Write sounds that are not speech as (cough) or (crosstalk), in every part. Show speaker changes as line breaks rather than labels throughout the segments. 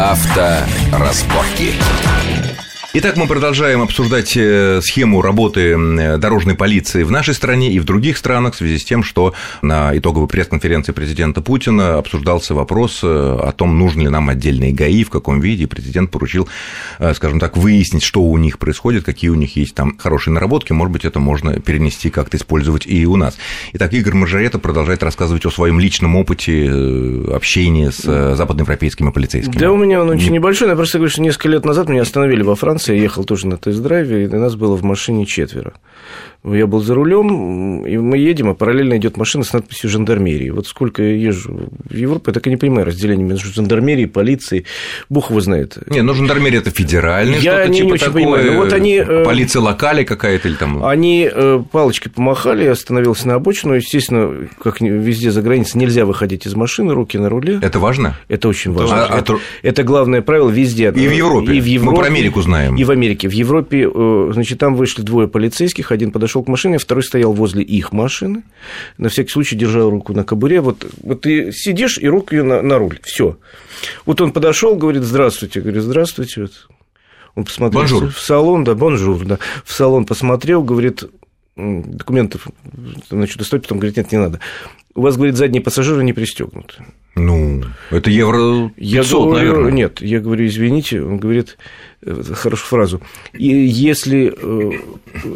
Авторазборки.
Итак, мы продолжаем обсуждать э, схему работы дорожной полиции в нашей стране и в других странах в связи с тем, что на итоговой пресс-конференции президента Путина обсуждался вопрос э, о том, нужны ли нам отдельные ГАИ, в каком виде. Президент поручил, э, скажем так, выяснить, что у них происходит, какие у них есть там хорошие наработки. Может быть, это можно перенести, как-то использовать и у нас. Итак, Игорь Маржарета продолжает рассказывать о своем личном опыте общения с западноевропейскими полицейскими.
Да, у меня он очень небольшой. Я просто говорю, что несколько лет назад меня остановили во Франции Франции, я ехал тоже на тест-драйве, и нас было в машине четверо. Я был за рулем, и мы едем, а параллельно идет машина с надписью «Жандармерии». Вот сколько я езжу в Европу, я так и не понимаю разделение между жандармерией, полицией. Бог его знает.
Не, ну жандармерия – это федеральная
Я не, типа не очень такое, понимаю. Ну, вот они,
э, полиция локали какая-то или там…
Они э, палочкой помахали, я остановился на обочину. Естественно, как везде за границей, нельзя выходить из машины, руки на руле.
Это важно?
Это очень важно. А, это, а... это главное правило везде.
И в Европе. И в Европе. Мы про Америку знаем.
И в Америке. В Европе, э, значит, там вышли двое полицейских, один подошел к машине, второй стоял возле их машины, на всякий случай держал руку на кобуре. Вот, вот ты сидишь и руку ее на, на руль. Все. Вот он подошел, говорит, здравствуйте. Я говорю, здравствуйте. Он посмотрел бонжур. в салон, да, бонжур, да, в салон посмотрел, говорит, документов, значит, достать, потом говорит, нет, не надо. У вас, говорит, задние пассажиры не пристегнуты.
Ну, это евро 500,
я говорю,
наверное.
Нет, я говорю, извините, он говорит, э, хорошую фразу, и если э,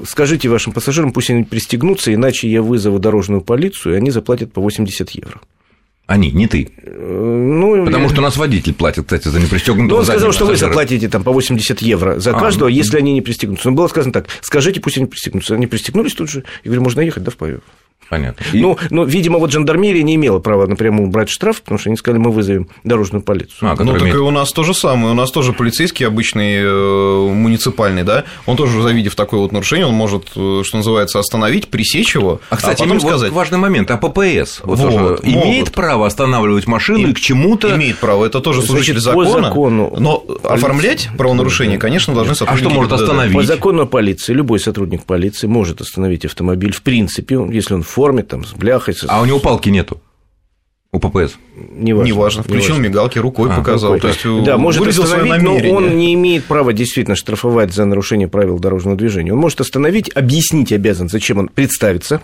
скажите вашим пассажирам, пусть они пристегнутся, иначе я вызову дорожную полицию, и они заплатят по 80 евро.
Они, не ты. Э, ну, Потому я... что у нас водитель платит, кстати, за непристегнутого
Ну, он сказал, что вы заплатите там по 80 евро за а, каждого, а, если они не пристегнутся. Но было сказано так, скажите, пусть они пристегнутся. Они пристегнулись тут же. Я говорю, можно ехать, да, в
Понятно.
И... Ну, но, видимо, вот жандармерия не имела права напрямую брать штраф, потому что они сказали, мы вызовем дорожную полицию.
А, ну, так имеет... и у нас то же самое. У нас тоже полицейский обычный, э, муниципальный, да, он тоже, завидев такое вот нарушение, он может, э, что называется, остановить, пресечь его,
а, кстати, а потом сказать... Вот важный момент, а ППС вот вот, тоже имеет право останавливать машину и, и к чему-то...
Имеет право, это тоже служитель закона, по закону, но полиции... оформлять правонарушение, конечно, должны сотрудники...
А что может остановить?
По закону полиции, любой сотрудник полиции может остановить автомобиль, в принципе, если он в форме, там, с бля бляхой.
А у него палки нету? У ППС?
Неважно. Неважно. Включил не мигалки, рукой а, показал. Рукой. То есть,
да, может остановить, но он не имеет права действительно штрафовать за нарушение правил дорожного движения. Он может остановить, объяснить обязан, зачем он представится,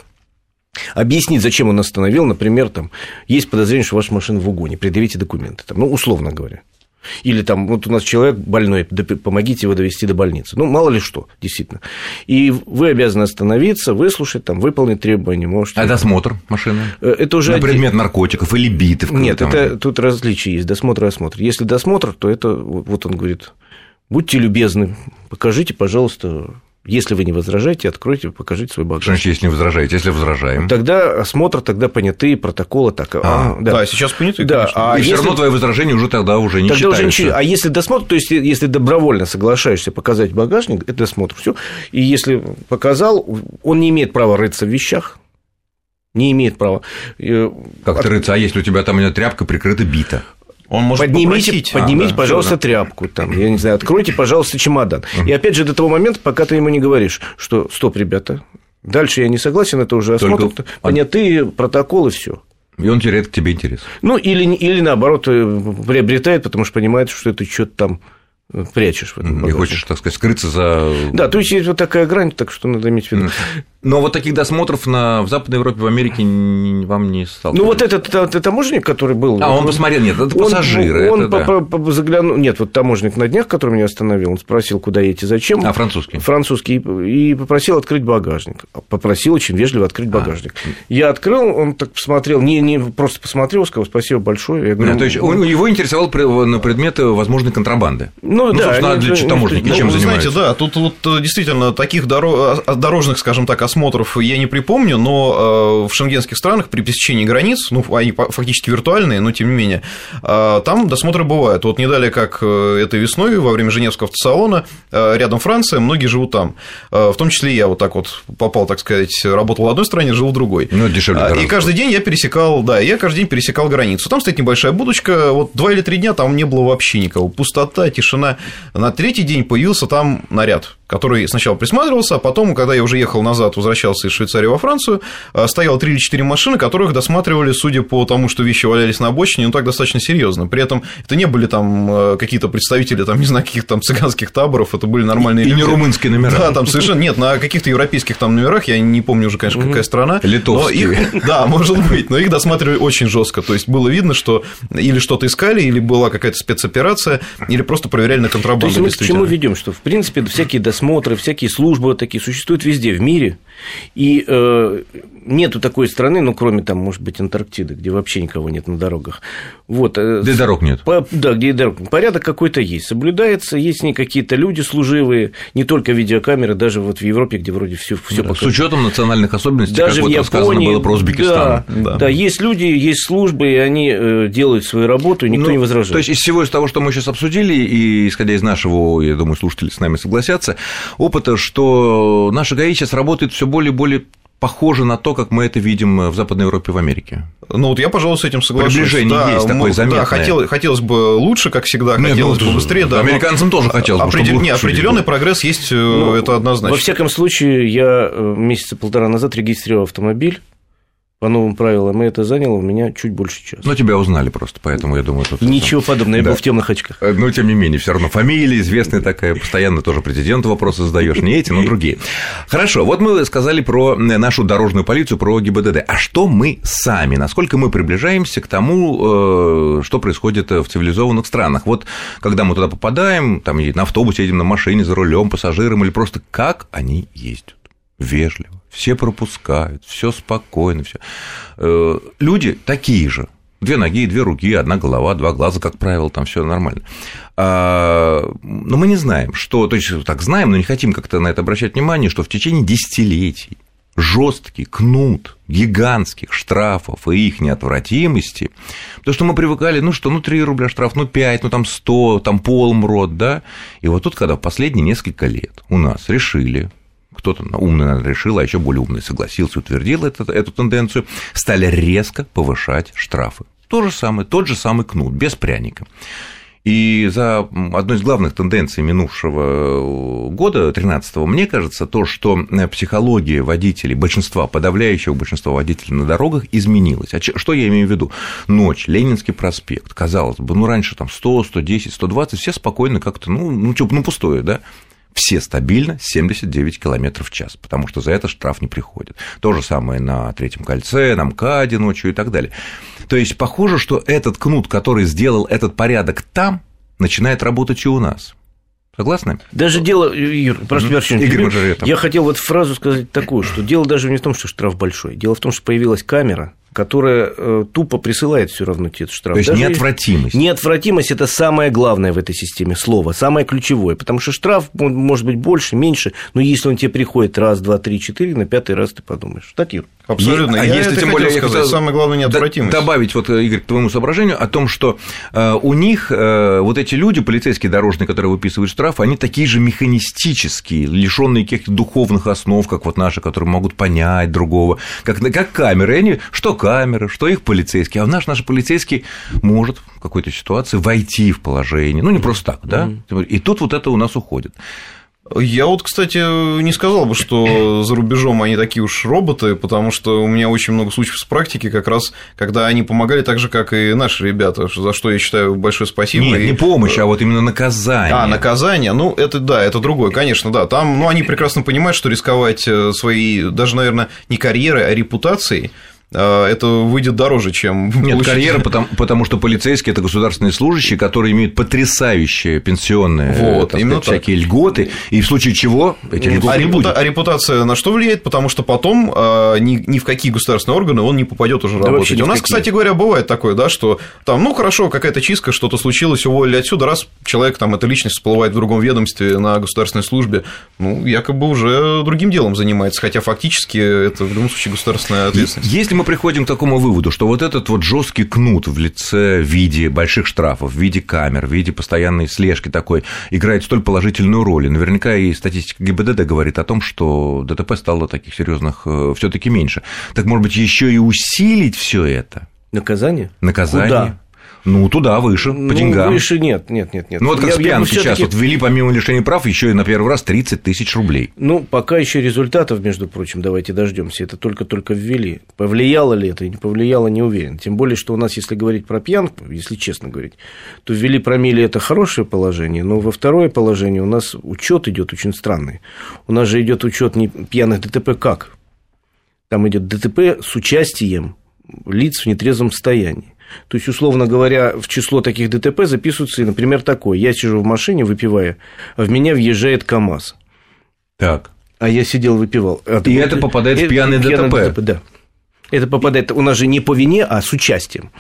объяснить, зачем он остановил. Например, там, есть подозрение, что ваша машина в угоне, предъявите документы. Там, ну, условно говоря. Или там, вот у нас человек больной, помогите его довести до больницы. Ну, мало ли что, действительно. И вы обязаны остановиться, выслушать, там, выполнить требования. Можете...
А досмотр машины?
Э, это уже...
На предмет наркотиков или битов?
Нет, там... это, тут различия есть, досмотр и осмотр. Если досмотр, то это, вот он говорит, будьте любезны, покажите, пожалуйста, если вы не возражаете, откройте, покажите свой багаж.
Что значит, если не возражаете? Если возражаем?
Тогда осмотр, тогда понятые протоколы. Так, а,
а, да. да, сейчас понятые,
да, конечно. А И если... все равно твои возражения уже тогда уже не тогда считаются. Уже
не... А если досмотр, то есть, если добровольно соглашаешься показать багажник, это досмотр, все. И если показал, он не имеет права рыться в вещах, не имеет права.
Как ты рыться, а если у тебя там тряпка прикрыта бита?
Он может поднимите, попросить. поднимите, а, да, пожалуйста, да. тряпку, там, я не знаю, откройте, пожалуйста, чемодан. И опять же до того момента, пока ты ему не говоришь, что стоп, ребята, дальше я не согласен, это уже осмотр, Только... понятые протоколы, все.
И он теряет к тебе интерес.
Ну, или, или наоборот, э, приобретает, потому что понимает, что это что-то там прячешь в этом
Не хочешь, так сказать, скрыться за...
Да, то есть есть вот такая грань, так что надо иметь в виду.
Но вот таких досмотров на... в Западной Европе, в Америке вам не стал.
Ну, вот этот, таможенник, который был...
А, он посмотрел, нет, это пассажиры.
Он, это, он да. заглянул... Нет, вот таможенник на днях, который меня остановил, он спросил, куда едете, зачем.
А, французский?
Французский. И попросил открыть багажник. Попросил очень вежливо открыть а. багажник. Я открыл, он так посмотрел, не, не просто посмотрел, сказал, спасибо большое. Я
говорю, то есть, он, его интересовал на предмет возможной контрабанды.
Ну, ну да.
Собственно, они, для таможенники ну, чем
вы
занимаются?
знаете, да, тут вот э, действительно таких дорожных, скажем так, осмотров я не припомню, но э, в шенгенских странах при пересечении границ, ну, они фактически виртуальные, но тем не менее, э, там досмотры бывают. Вот не далее, как этой весной, во время Женевского автосалона, рядом Франция, многие живут там. В том числе я вот так вот попал, так сказать, работал в одной стране, жил в другой.
Ну, дешевле.
И каждый день я пересекал, да, я каждый день пересекал границу. Там стоит небольшая будочка, вот два или три дня там не было вообще никого. Пустота, тишина, на, третий день появился там наряд который сначала присматривался, а потом, когда я уже ехал назад, возвращался из Швейцарии во Францию, э, стояло 3 или 4 машины, которых досматривали, судя по тому, что вещи валялись на обочине, ну так достаточно серьезно. При этом это не были там э, какие-то представители, там, не знаю, каких-то там цыганских таборов, это были нормальные
и
люди.
И не румынские номера.
Да, там совершенно нет, на каких-то европейских там номерах, я не помню уже, конечно, какая страна.
Литовские.
Их, (laughs) да, может быть, но их досматривали очень жестко. То есть было видно, что или что-то искали, или была какая-то спецоперация, или просто проверяли на контрабанду.
То есть мы к чему ведем, что в принципе всякие досмотры, всякие службы такие существуют везде в мире, и э, нету такой страны, ну, кроме там, может быть, Антарктиды, где вообще никого нет на дорогах. Вот,
э, где дорог нет.
По, да, где дорог. Порядок какой-то есть, соблюдается, есть не какие-то люди служивые, не только видеокамеры, даже вот в Европе, где вроде все, все
да, С учетом национальных особенностей,
даже
как вот рассказано было про Узбекистан.
Да, да. да, есть люди, есть службы, и они э, делают свою работу, и никто ну, не возражает.
То есть из всего из того, что мы сейчас обсудили, и исходя из нашего, я думаю, слушатели с нами согласятся, опыта, что наша ГАИ сейчас работает все более и более похоже на то, как мы это видим в Западной Европе, в Америке.
Ну вот я, пожалуй, с этим соглашусь.
Приближение
да,
есть такое заметное.
Да, хотел, хотелось бы лучше, как всегда, Нет, хотелось ну, бы быстрее. Да,
американцам тоже хотелось бы,
определ... чтобы Не, определенный прогресс есть, э, ну, это однозначно.
Во всяком случае, я э, месяца полтора назад регистрировал автомобиль, по новым правилам, и это заняло у меня чуть больше часа.
Ну, тебя узнали просто, поэтому я думаю, тут...
Ничего подобного, я да. был в темных очках.
Э, но, тем не менее, все равно фамилия известная такая, постоянно тоже президенту вопросы задаешь, не эти, но другие. Хорошо, вот мы сказали про нашу дорожную полицию, про ГИБДД. А что мы сами? Насколько мы приближаемся к тому, э, что происходит в цивилизованных странах? Вот когда мы туда попадаем, там на автобусе едем, на машине, за рулем, пассажиром, или просто как они ездят? Вежливо все пропускают, все спокойно, все. Э, люди такие же. Две ноги, две руки, одна голова, два глаза, как правило, там все нормально. А, но мы не знаем, что, то есть так знаем, но не хотим как-то на это обращать внимание, что в течение десятилетий жесткий кнут гигантских штрафов и их неотвратимости, потому что мы привыкали, ну что, ну 3 рубля штраф, ну 5, ну там 100, там полмрот, да, и вот тут, когда в последние несколько лет у нас решили кто-то умный решил, а еще более умный согласился, утвердил эту, эту тенденцию, стали резко повышать штрафы. То же самое, тот же самый кнут, без пряника. И за одной из главных тенденций минувшего года, 13-го, мне кажется, то, что психология водителей, большинства, подавляющего большинства водителей на дорогах изменилась. А что я имею в виду? Ночь, Ленинский проспект, казалось бы, ну, раньше там 100, 110, 120, все спокойно как-то, ну, ну, типа, ну, пустое, да? Все стабильно 79 км в час, потому что за это штраф не приходит. То же самое на Третьем кольце, на МКАДе ночью и так далее. То есть похоже, что этот кнут, который сделал этот порядок там, начинает работать и у нас. Согласны?
Даже дело, Юр, прошу mm-hmm. прощения, я хотел вот фразу сказать такую, что дело даже не в том, что штраф большой, дело в том, что появилась камера, которая э, тупо присылает все равно тебе этот штраф.
То есть Даже неотвратимость.
Неотвратимость – это самое главное в этой системе слово, самое ключевое, потому что штраф может быть больше, меньше, но если он тебе приходит раз, два, три, четыре, на пятый раз ты подумаешь. Штатир.
Абсолютно. А я если тем более сказать, хотел самое главное неотвратимость.
Добавить вот, Игорь, к твоему соображению о том, что э, у них э, вот эти люди, полицейские дорожные, которые выписывают штраф, они такие же механистические, лишенные каких-то духовных основ, как вот наши, которые могут понять другого, как, как камеры. Они, что камеры, что их полицейские. А наш, наш полицейский может в какой-то ситуации войти в положение. Ну, не просто так, да? И тут вот это у нас уходит.
Я вот, кстати, не сказал бы, что (coughs) за рубежом они такие уж роботы, потому что у меня очень много случаев с практики, как раз когда они помогали так же, как и наши ребята, за что я считаю большое спасибо.
Нет, не помощь, а вот именно наказание.
А, наказание, ну, это да, это другое, конечно, да. Там, ну, они прекрасно понимают, что рисковать э, своей, даже, наверное, не карьерой, а репутацией это выйдет дороже, чем
Нет, получить... карьера, потому, потому что полицейские – это государственные служащие, которые имеют потрясающие пенсионные вот, так сказать, всякие льготы, и в случае чего эти
а
льготы
а,
не
будет. а репутация на что влияет? Потому что потом а, ни, ни в какие государственные органы он не попадет уже да работать. У нас, кстати говоря, бывает такое, да, что там, ну, хорошо, какая-то чистка, что-то случилось, уволили отсюда, раз человек, там, эта личность всплывает в другом ведомстве на государственной службе, ну, якобы уже другим делом занимается, хотя фактически это в любом случае государственная ответственность.
Если мы приходим к такому выводу, что вот этот вот жесткий кнут в лице в виде больших штрафов, в виде камер, в виде постоянной слежки такой играет столь положительную роль. И наверняка и статистика ГИБДД говорит о том, что ДТП стало таких серьезных э, все-таки меньше. Так может быть, еще и усилить все это?
Наказание?
Наказание.
Куда?
Ну, туда, выше, по
Ну,
деньгам.
выше нет, нет, нет, нет.
Ну, вот как
Я-
с пьянки сейчас, вот ввели помимо лишения прав еще и на первый раз 30 тысяч рублей.
Ну, пока еще результатов, между прочим, давайте дождемся. Это только-только ввели. Повлияло ли это, не повлияло, не уверен. Тем более, что у нас, если говорить про пьянку, если честно говорить, то ввели промили это хорошее положение, но во второе положение у нас учет идет очень странный. У нас же идет учет не пьяных ДТП как? Там идет ДТП с участием лиц в нетрезвом состоянии. То есть, условно говоря, в число таких ДТП записывается, например, такое. Я сижу в машине, выпивая, а в меня въезжает КАМАЗ.
Так.
А я сидел, выпивал. А
И это попадает в
Это
пьяный ДТП.
Да. Это попадает у нас же не по вине, а с участием.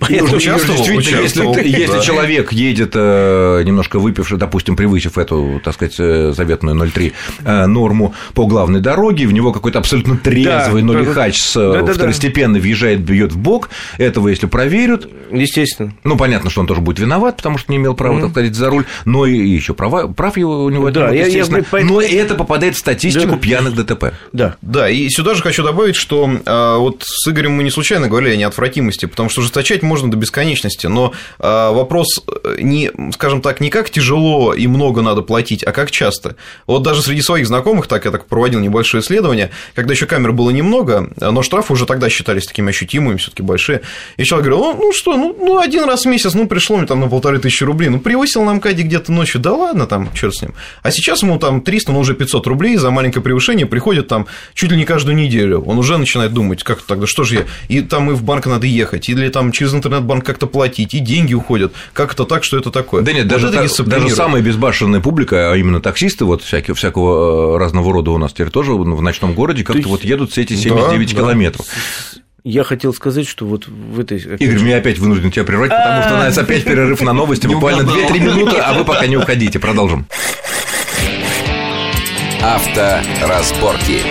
Поэтому-
участвовал,
действительно, если,
участвовал,
если
да.
человек едет э, немножко выпивший, допустим, превысив эту, так сказать, э, заветную 0,3 э, норму по главной дороге, в него какой-то абсолютно трезвый,
Да,
но
да,
второстепенно въезжает, бьет в бок, этого если проверят,
Естественно.
ну, понятно, что он тоже будет виноват, потому что не имел права, так сказать, за руль, но и еще права, прав его у него
Да,
нет,
я- я
естественно.
говорю, поэтому-
но это попадает в статистику
Да.
пьяных ДТП.
Да.
Да, и сюда же хочу добавить, что вот с Игорем мы не случайно говорили о неотвратимости, потому что жесточать можно до бесконечности, но а, вопрос э, не, скажем так, не как тяжело и много надо платить, а как часто. Вот даже среди своих знакомых, так я так проводил небольшое исследование, когда еще камер было немного, но штрафы уже тогда считались такими ощутимыми, все-таки большие. И человек говорил, ну, ну что, ну, ну, один раз в месяц, ну пришло мне там на полторы тысячи рублей, ну превысил на МКАДе где-то ночью, да ладно, там, черт с ним. А сейчас ему там 300, ну уже 500 рублей за маленькое превышение приходит там чуть ли не каждую неделю. Он уже начинает думать, как тогда, что же я, и там и в банк надо ехать, или там через интернет-банк как-то платить, и деньги уходят, как это так, что это такое.
Да нет,
Вот
даже,
это
та-
дисциплинировать.
даже самая безбашенная публика, а именно таксисты, вот всякие, всякого э, разного рода у нас теперь тоже в ночном городе как-то
есть-
вот едут все эти 79
да.
километров.
Я хотел сказать, что вот в этой...
Игорь, меня опять вынужден тебя прервать, потому что у нас опять перерыв на новости, буквально 2-3 минуты, а вы пока не уходите. Продолжим.
Авторазборки.